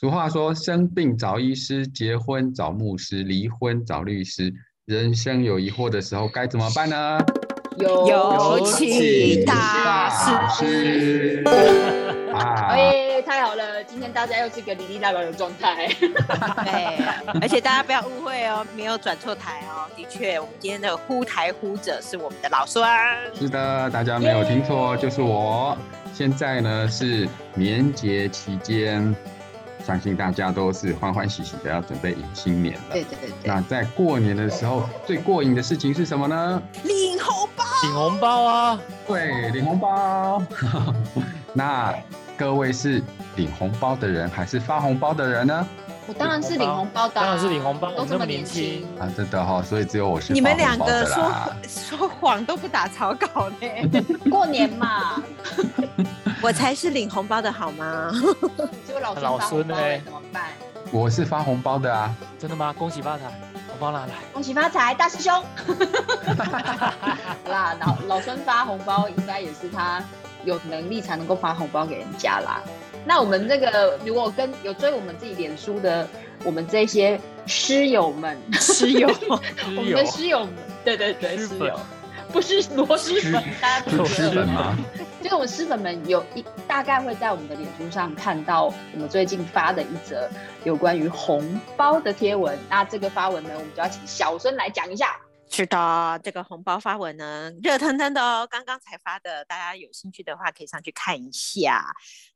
俗话说：“生病找医师，结婚找牧师，离婚找律师。”人生有疑惑的时候该怎么办呢？有请大师。哎，太好了！今天大家又是一个哩哩啦啦的状态。对，而且大家不要误会哦，没有转错台哦。的确，我们今天的呼台呼者是我们的老孙。是的，大家没有听错，就是我。现在呢是年节期间。相信大家都是欢欢喜喜的要准备迎新年了。对对对对。那在过年的时候，最过瘾的事情是什么呢？领红包。领红包啊！对，领红包。那各位是领红包的人，还是发红包的人呢？我当然是领红包的。当然是领红包，都这么年轻啊！真的哈，所以只有我是。你们两个说说谎都不打草稿呢。过年嘛。我才是领红包的好吗？老孙呢？怎么办？我是发红包的啊！真的吗？恭喜发财！红包拿来！恭喜发财，大师兄！好啦，老老孙发红包应该也是他有能力才能够发红包给人家啦。那我们这个如果跟有追我们自己脸书的我们这些师友们，师友，我们的师友们，对对对，师友。不是螺蛳粉，大家不是螺蛳粉吗？就是我们师粉们有一大概会在我们的脸书上看到我们最近发的一则有关于红包的贴文。那这个发文呢，我们就要请小孙来讲一下。是的，这个红包发文呢，热腾腾的哦，刚刚才发的，大家有兴趣的话可以上去看一下。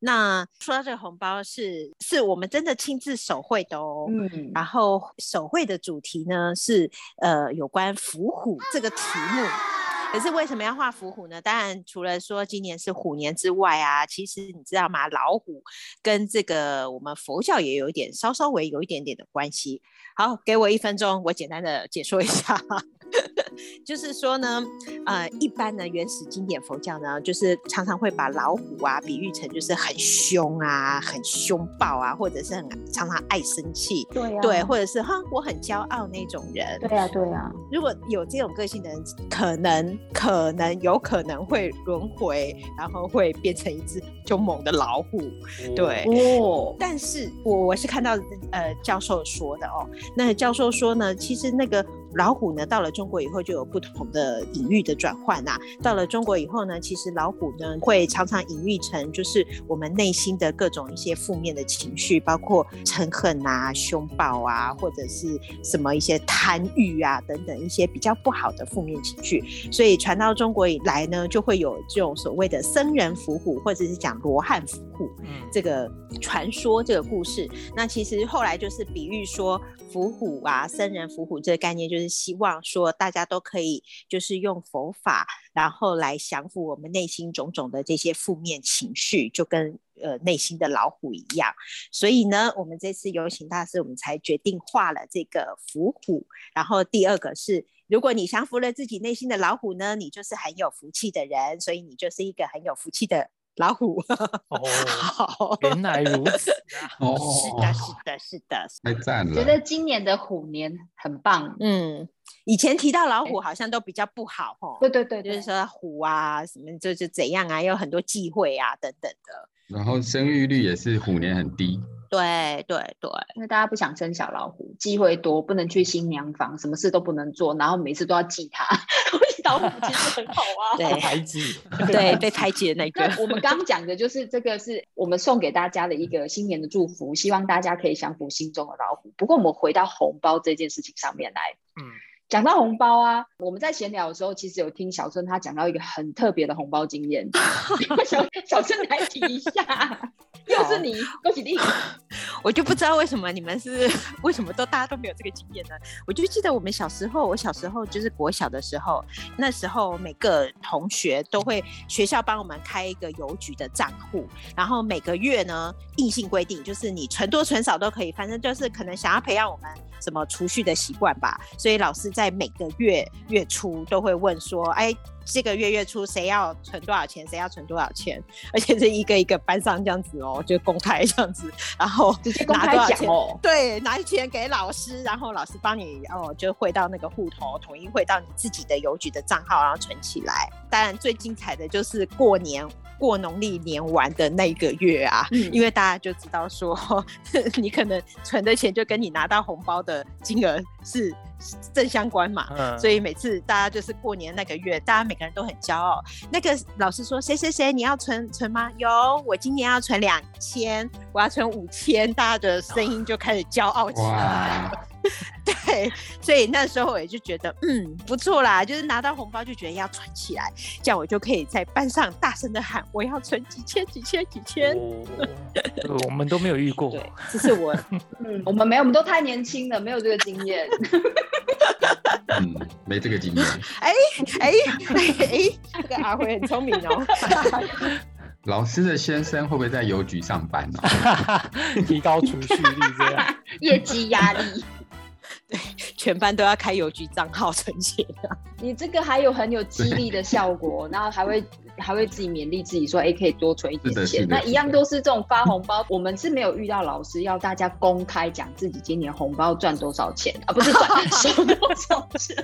那说到这个红包，是是我们真的亲自手绘的哦。嗯。然后手绘的主题呢是呃有关伏虎这个题目。可是为什么要画伏虎呢？当然，除了说今年是虎年之外啊，其实你知道吗？老虎跟这个我们佛教也有一点稍稍微有一点点的关系。好，给我一分钟，我简单的解说一下。就是说呢，呃，一般呢，原始经典佛教呢，就是常常会把老虎啊比喻成就是很凶啊、很凶暴啊，或者是很常常爱生气，对对，或者是哈我很骄傲那种人，对呀对呀。如果有这种个性的人，可能可能有可能会轮回，然后会变成一只凶猛的老虎，对哦。但是我我是看到呃教授说的哦，那教授说呢，其实那个。老虎呢，到了中国以后就有不同的隐喻的转换呐。到了中国以后呢，其实老虎呢会常常隐喻成就是我们内心的各种一些负面的情绪，包括嗔恨啊、凶暴啊，或者是什么一些贪欲啊等等一些比较不好的负面情绪。所以传到中国以来呢，就会有这种所谓的僧人伏虎，或者是讲罗汉伏虎这个传说这个故事。那其实后来就是比喻说伏虎啊，僧人伏虎这个概念就是。希望说大家都可以，就是用佛法，然后来降服我们内心种种的这些负面情绪，就跟呃内心的老虎一样。所以呢，我们这次有请大师，我们才决定画了这个伏虎。然后第二个是，如果你降服了自己内心的老虎呢，你就是很有福气的人，所以你就是一个很有福气的。老虎哦，原来如此哦，是的，是的，是的，太赞了！觉得今年的虎年很棒，嗯，以前提到老虎好像都比较不好哦，对对对，就是说虎啊什么就是怎样啊，有很多忌讳啊等等的，然后生育率也是虎年很低。对对对，因为大家不想生小老虎，机会多，不能去新娘房，什么事都不能做，然后每次都要记他。老虎其实很好啊，对，排挤，对，被排挤的那个。我们刚讲的就是这个，是我们送给大家的一个新年的祝福，希望大家可以降服心中的老虎。不过我们回到红包这件事情上面来，嗯，讲到红包啊，我们在闲聊的时候，其实有听小春他讲到一个很特别的红包经验，小小春来提一下。又是你，恭喜你！我就不知道为什么你们是 为什么都大家都没有这个经验呢？我就记得我们小时候，我小时候就是国小的时候，那时候每个同学都会学校帮我们开一个邮局的账户，然后每个月呢硬性规定就是你存多存少都可以，反正就是可能想要培养我们什么储蓄的习惯吧。所以老师在每个月月初都会问说：“哎。”这个月月初谁要存多少钱，谁要存多少钱，而且是一个一个班上这样子哦，就公开这样子，然后直接公开讲哦，对，拿钱给老师，然后老师帮你哦，就汇到那个户头，统一汇到你自己的邮局的账号，然后存起来。当然最精彩的就是过年。过农历年完的那个月啊，因为大家就知道说，你可能存的钱就跟你拿到红包的金额是正相关嘛，所以每次大家就是过年那个月，大家每个人都很骄傲。那个老师说，谁谁谁你要存存吗？有，我今年要存两千，我要存五千，大家的声音就开始骄傲起来。对，所以那时候我也就觉得，嗯，不错啦，就是拿到红包就觉得要存起来，这样我就可以在班上大声的喊，我要存几千几千几千。我们都没有遇过，对，这是我，嗯，我们没有，我们都太年轻了，没有这个经验。嗯，没这个经验。哎哎哎，这个阿辉很聪明哦。老师的先生会不会在邮局上班呢？提高储蓄率，这样业绩压力。对，全班都要开邮局账号存钱啊！你这个还有很有激励的效果，然后还会还会自己勉励自己说，哎，可以多存一点钱。那一样都是这种发红包，我们是没有遇到老师要大家公开讲自己今年红包赚多少钱啊，不是赚 收多少钱。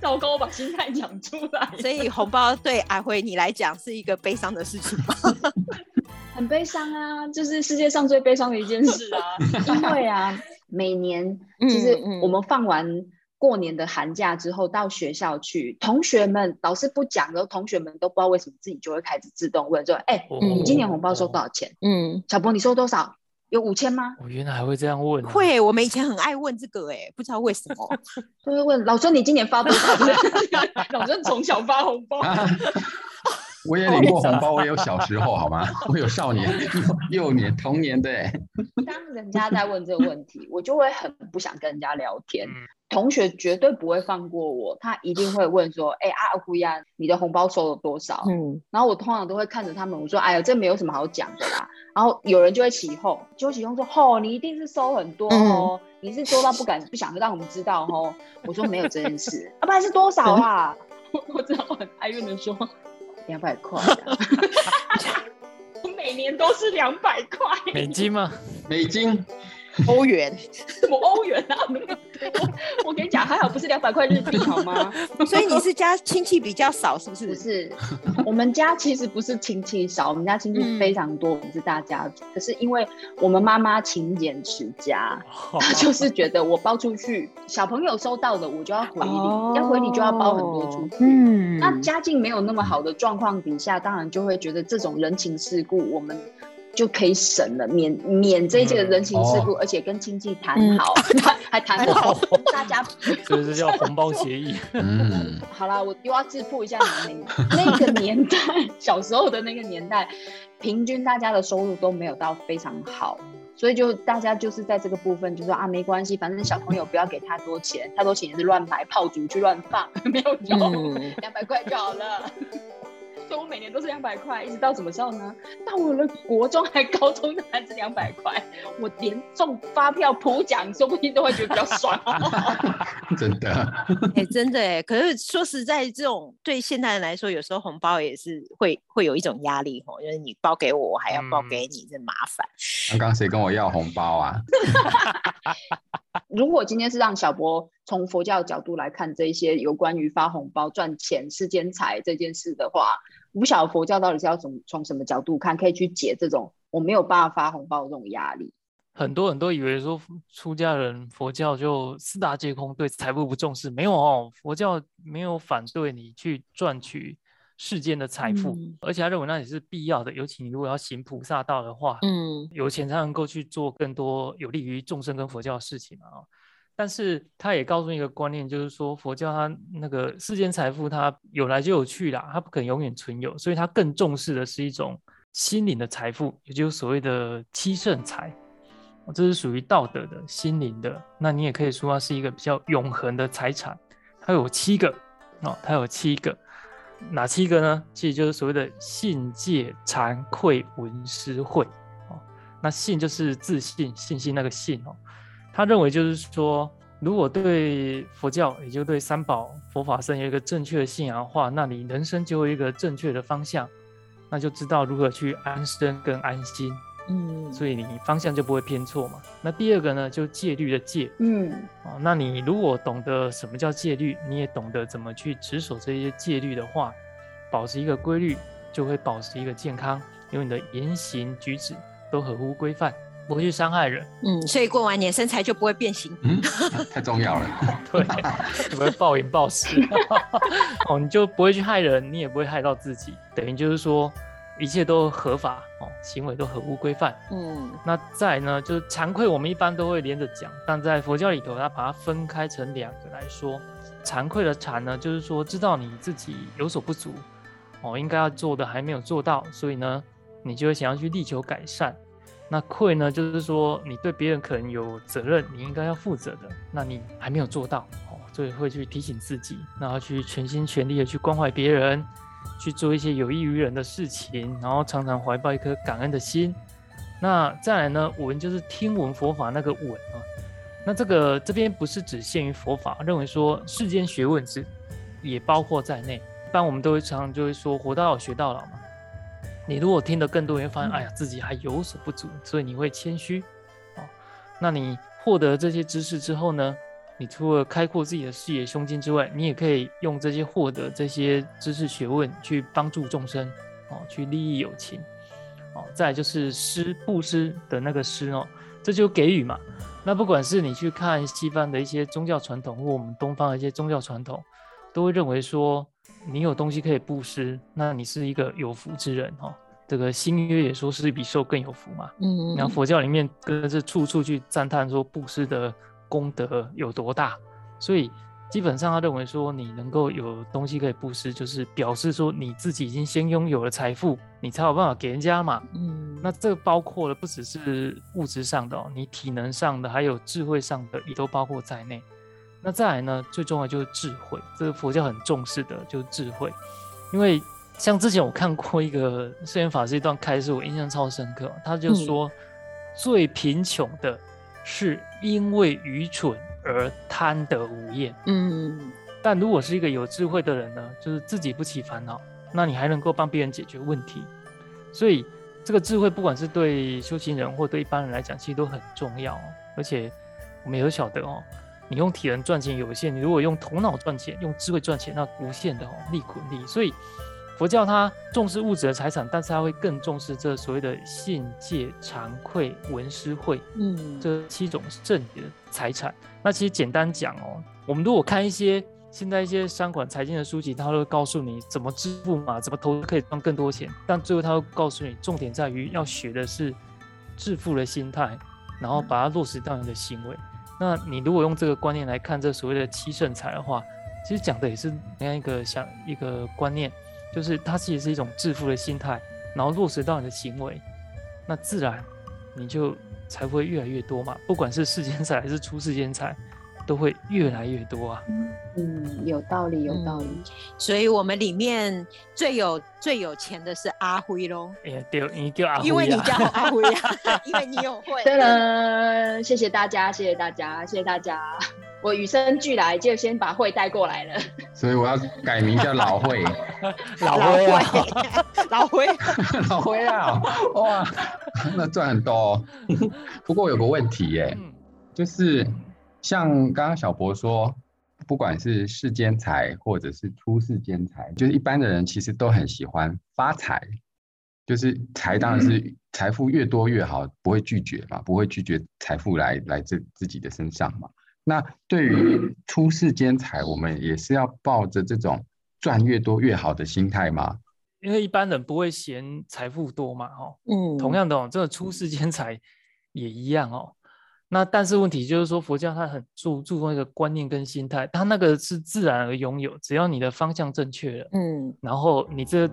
糟糕，我把心态讲出来。所以红包对阿辉你来讲是一个悲伤的事情吗？很悲伤啊，就是世界上最悲伤的一件事啊，因为啊。每年其实我们放完过年的寒假之后，到学校去，同学们老师不讲，然后同学们都不知道为什么自己就会开始自动问说：“哎，你今年红包收多少钱？”嗯，小博你收多少？有五千吗？我原来还会这样问。会，我们以前很爱问这个，哎，不知道为什么，就会问老孙你今年发多少？老孙从小发红包。我也领过红包，我也有小时候，好吗？我有少年、幼年、童年的。当人家在问这个问题，我就会很不想跟人家聊天。同学绝对不会放过我，他一定会问说：“哎，阿胡呀，你的红包收了多少？”嗯，然后我通常都会看着他们，我说：“哎呀，这没有什么好讲的啦。”然后有人就会起哄，就起哄说：“吼，你一定是收很多哦，你是收到不敢不想让我们知道哦。”我说：“没有这件事，啊，不然是多少啊？” 我知道很哀怨的说。两百块 我每年都是两百块美金吗？美金。欧元，什么欧元啊？我我跟你讲，还好不是两百块日币，好吗？所以你是家亲戚比较少，是不是？不是，我们家其实不是亲戚少，我们家亲戚非常多，我们是大家族。可是因为我们妈妈勤俭持家，她 就是觉得我包出去，小朋友收到的我就要回礼，要回礼就要包很多出去。嗯，那家境没有那么好的状况底下，当然就会觉得这种人情世故，我们。就可以省了，免免这些人情世故，而且跟亲戚谈好，还谈好，大家 这是叫红包协议。嗯，好啦，我又要自负一下你那个年代，小时候的那个年代，平均大家的收入都没有到非常好，所以就大家就是在这个部分就说啊，没关系，反正小朋友不要给太多钱，太多钱也是乱买炮竹去乱放，没有用，两百块就好了。所以我每年都是两百块，一直到什么时候呢？到我的国中还高中还是两百块，我连中发票普奖，说不定都会觉得比较爽。真的，哎，真的哎。可是说实在，这种对现代人来说，有时候红包也是会会有一种压力哦，就是你包给我，我还要包给你，这麻烦。刚刚谁跟我要红包啊？如果今天是让小博从佛教角度来看这些有关于发红包赚钱、世间财这件事的话，不晓得佛教到底是要从从什么角度看，可以去解这种我没有办法发红包的这种压力。很多人都以为说出家人佛教就四大皆空，对财富不重视，没有哦，佛教没有反对你去赚取世间的财富，而且他认为那也是必要的，尤其你如果要行菩萨道的话，嗯，有钱才能够去做更多有利于众生跟佛教的事情啊。但是他也告诉一个观念，就是说佛教它那个世间财富它有来就有去啦，它不可能永远存有，所以它更重视的是一种心灵的财富，也就是所谓的七圣财，这是属于道德的心灵的。那你也可以说它是一个比较永恒的财产，它有七个哦，它有七个，哪七个呢？其实就是所谓的信戒惭愧闻思慧哦。那信就是自信、信心那个信哦。他认为就是说，如果对佛教，也就对三宝、佛法僧有一个正确的信仰的话，那你人生就有一个正确的方向，那就知道如何去安身跟安心。嗯，所以你方向就不会偏错嘛。那第二个呢，就戒律的戒。嗯，哦，那你如果懂得什么叫戒律，你也懂得怎么去持守这些戒律的话，保持一个规律，就会保持一个健康，因为你的言行举止都合乎规范，不会去伤害人。嗯，所以过完年身材就不会变形。嗯，太重要了。对，不会暴饮暴食。哦，你就不会去害人，你也不会害到自己，等于就是说。一切都合法哦，行为都合乎规范。嗯，那再呢，就是惭愧，我们一般都会连着讲，但在佛教里头，它把它分开成两个来说。惭愧的惭呢，就是说知道你自己有所不足，哦，应该要做的还没有做到，所以呢，你就会想要去力求改善。那愧呢，就是说你对别人可能有责任，你应该要负责的，那你还没有做到，哦，所以会去提醒自己，然后去全心全力的去关怀别人。去做一些有益于人的事情，然后常常怀抱一颗感恩的心。那再来呢？闻就是听闻佛法那个闻啊。那这个这边不是只限于佛法，认为说世间学问是也包括在内。一般我们都会常常就会说活到老学到老嘛。你如果听得更多，你会发现哎呀自己还有所不足，所以你会谦虚啊。那你获得这些知识之后呢？你除了开阔自己的视野胸襟之外，你也可以用这些获得这些知识学问去帮助众生，哦，去利益有情，哦，再就是施布施的那个施哦，这就给予嘛。那不管是你去看西方的一些宗教传统，或我们东方的一些宗教传统，都会认为说，你有东西可以布施，那你是一个有福之人哦。这个新约也说是比受更有福嘛。嗯。然后佛教里面更是处处去赞叹说布施的。功德有多大？所以基本上他认为说，你能够有东西可以布施，就是表示说你自己已经先拥有了财富，你才有办法给人家嘛。嗯，那这个包括了不只是物质上的，你体能上的，还有智慧上的，也都包括在内。那再来呢，最重要就是智慧，这个佛教很重视的就是智慧。因为像之前我看过一个圣严法师一段开示，我印象超深刻，他就说最贫穷的。是因为愚蠢而贪得无厌。嗯，但如果是一个有智慧的人呢，就是自己不起烦恼，那你还能够帮别人解决问题。所以这个智慧，不管是对修行人或对一般人来讲，其实都很重要。而且我们也都晓得哦，你用体能赚钱有限，你如果用头脑赚钱、用智慧赚钱，那无限的哦，利滚利。所以。佛教它重视物质的财产，但是它会更重视这所谓的信戒、惭愧、闻思慧，嗯，这七种正的财产。那其实简单讲哦，我们如果看一些现在一些商管财经的书籍，它都会告诉你怎么致富嘛，怎么投资可以赚更多钱。但最后它会告诉你，重点在于要学的是致富的心态，然后把它落实到你的行为。那你如果用这个观念来看这所谓的七圣财的话，其实讲的也是那样一个想一个观念。就是它其实是一种致富的心态，然后落实到你的行为，那自然你就财富会越来越多嘛。不管是世间财还是出世间财，都会越来越多啊。嗯，有道理，有道理。所以我们里面最有最有钱的是阿辉喽。哎呀，对，你叫阿辉因为你叫阿辉啊，因为你有会。对了，谢谢大家，谢谢大家，谢谢大家。我与生俱来就先把会带过来了，所以我要改名叫老会，老慧，老会，老会啊！哇，那赚很多。不过有个问题耶，就是像刚刚小博说，不管是世间财或者是出世间财，就是一般的人其实都很喜欢发财，就是财当然是财富越多越好，不会拒绝嘛，不会拒绝财富来来自自己的身上嘛。那对于出世间财，我们也是要抱着这种赚越多越好的心态吗？因为一般人不会嫌财富多嘛，哈，嗯，同样的哦，这个出世间财也一样哦。那但是问题就是说，佛教它很注注重一个观念跟心态，它那个是自然而拥有，只要你的方向正确了，嗯，然后你这，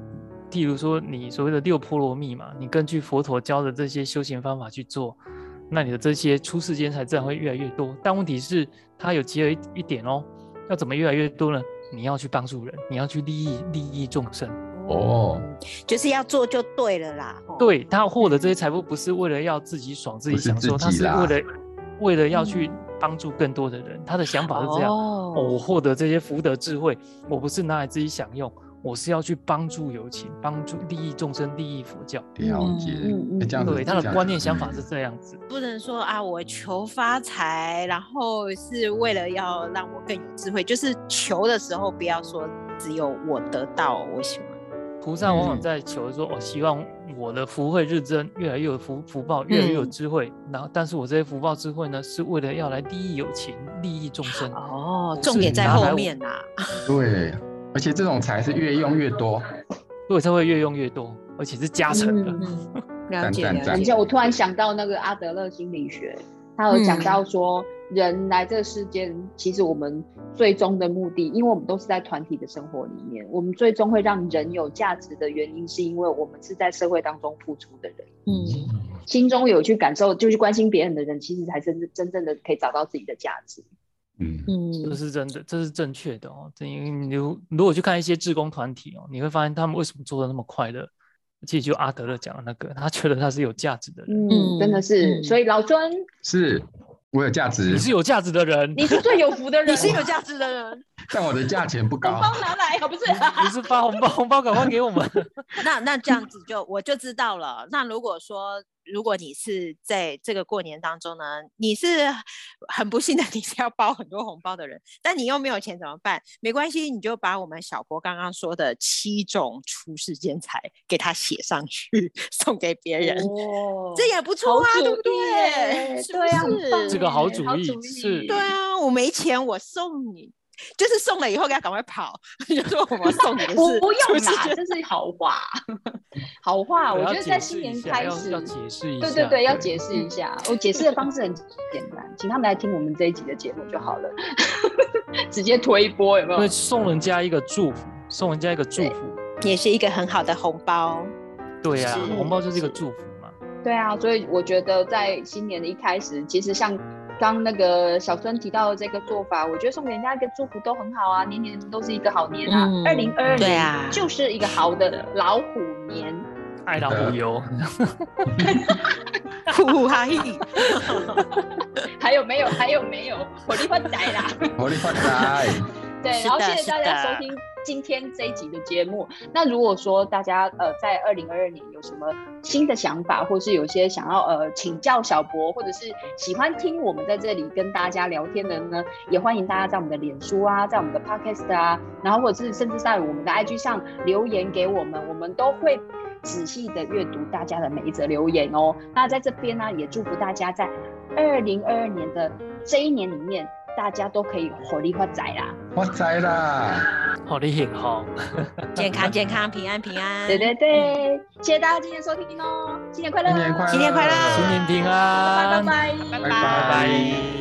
譬如说你所谓的六波罗蜜嘛，你根据佛陀教的这些修行方法去做。那你的这些出世间才自然会越来越多，但问题是它有结合一一点哦，要怎么越来越多呢？你要去帮助人，你要去利益利益众生哦，就是要做就对了啦。对他获得这些财富不是为了要自己爽自己享受，他是为了为了要去帮助更多的人，他的想法是这样。哦，我获得这些福德智慧，我不是拿来自己享用。我是要去帮助有情，帮助利益众生，利益佛教。了解，这样对他的观念想法是这样子。不能说啊，我求发财，然后是为了要让我更有智慧，就是求的时候不要说只有我得到，我喜欢。菩萨往往在求说，我希望我的福慧日增，越来越有福福报，越来越有智慧。然后，但是我这些福报智慧呢，是为了要来利益友情，利益众生。哦，重点在后面呐。对，而且这种财是越用越多，对，才会越用越多，而且是加成的。嗯了 解，而且我突然想到那个阿德勒心理学，他有讲到说。人来这个世间，其实我们最终的目的，因为我们都是在团体的生活里面，我们最终会让人有价值的原因，是因为我们是在社会当中付出的人。嗯，心中有去感受，就去关心别人的人，其实才真真正的可以找到自己的价值。嗯嗯，这是真的，这是正确的哦。因为你如果去看一些志工团体哦，你会发现他们为什么做的那么快乐？其实就阿德勒讲的那个，他觉得他是有价值的人。嗯，真的是。所以老尊是。我有价值，你是有价值的人，你是最有福的人，你是有价值的人，但我的价钱不高。红包拿来啊，不是？你是发红包，红包赶快给我们。那那这样子就我就知道了。那如果说。如果你是在这个过年当中呢，你是很不幸的，你是要包很多红包的人，但你又没有钱怎么办？没关系，你就把我们小博刚刚说的七种出世间财给他写上去，送给别人，这也不错啊，对不对？对啊，这个好主意是。对啊，我没钱，我送你。就是送了以后，给他赶快跑。就说我们送你的是不用啦，这是好话，好话。我觉得在新年开始要解释一下，对对对，要解释一下。我解释的方式很简单，请他们来听我们这一集的节目就好了，直接推波有没有？送人家一个祝福，送人家一个祝福，也是一个很好的红包。对呀，红包就是一个祝福嘛。对啊，所以我觉得在新年的一开始，其实像。刚那个小孙提到的这个做法，我觉得送给人家一个祝福都很好啊，年年都是一个好年啊。二零二二年就是一个好的老虎年，爱到无由，呼呼哈嘿。还有没有？还有没有？火力发财啦！火力发财。对，然后谢谢大家收听。今天这一集的节目，那如果说大家呃在二零二二年有什么新的想法，或是有些想要呃请教小博，或者是喜欢听我们在这里跟大家聊天的呢，也欢迎大家在我们的脸书啊，在我们的 Podcast 啊，然后或者是甚至在我们的 IG 上留言给我们，我们都会仔细的阅读大家的每一则留言哦。那在这边呢，也祝福大家在二零二二年的这一年里面。大家都可以火力发财啦！发财啦！火力很好，健康健康，平安平安。对对对，谢谢大家今天收听哦，新年快乐！新年快乐！新年快乐！新年平安！拜拜拜拜拜拜。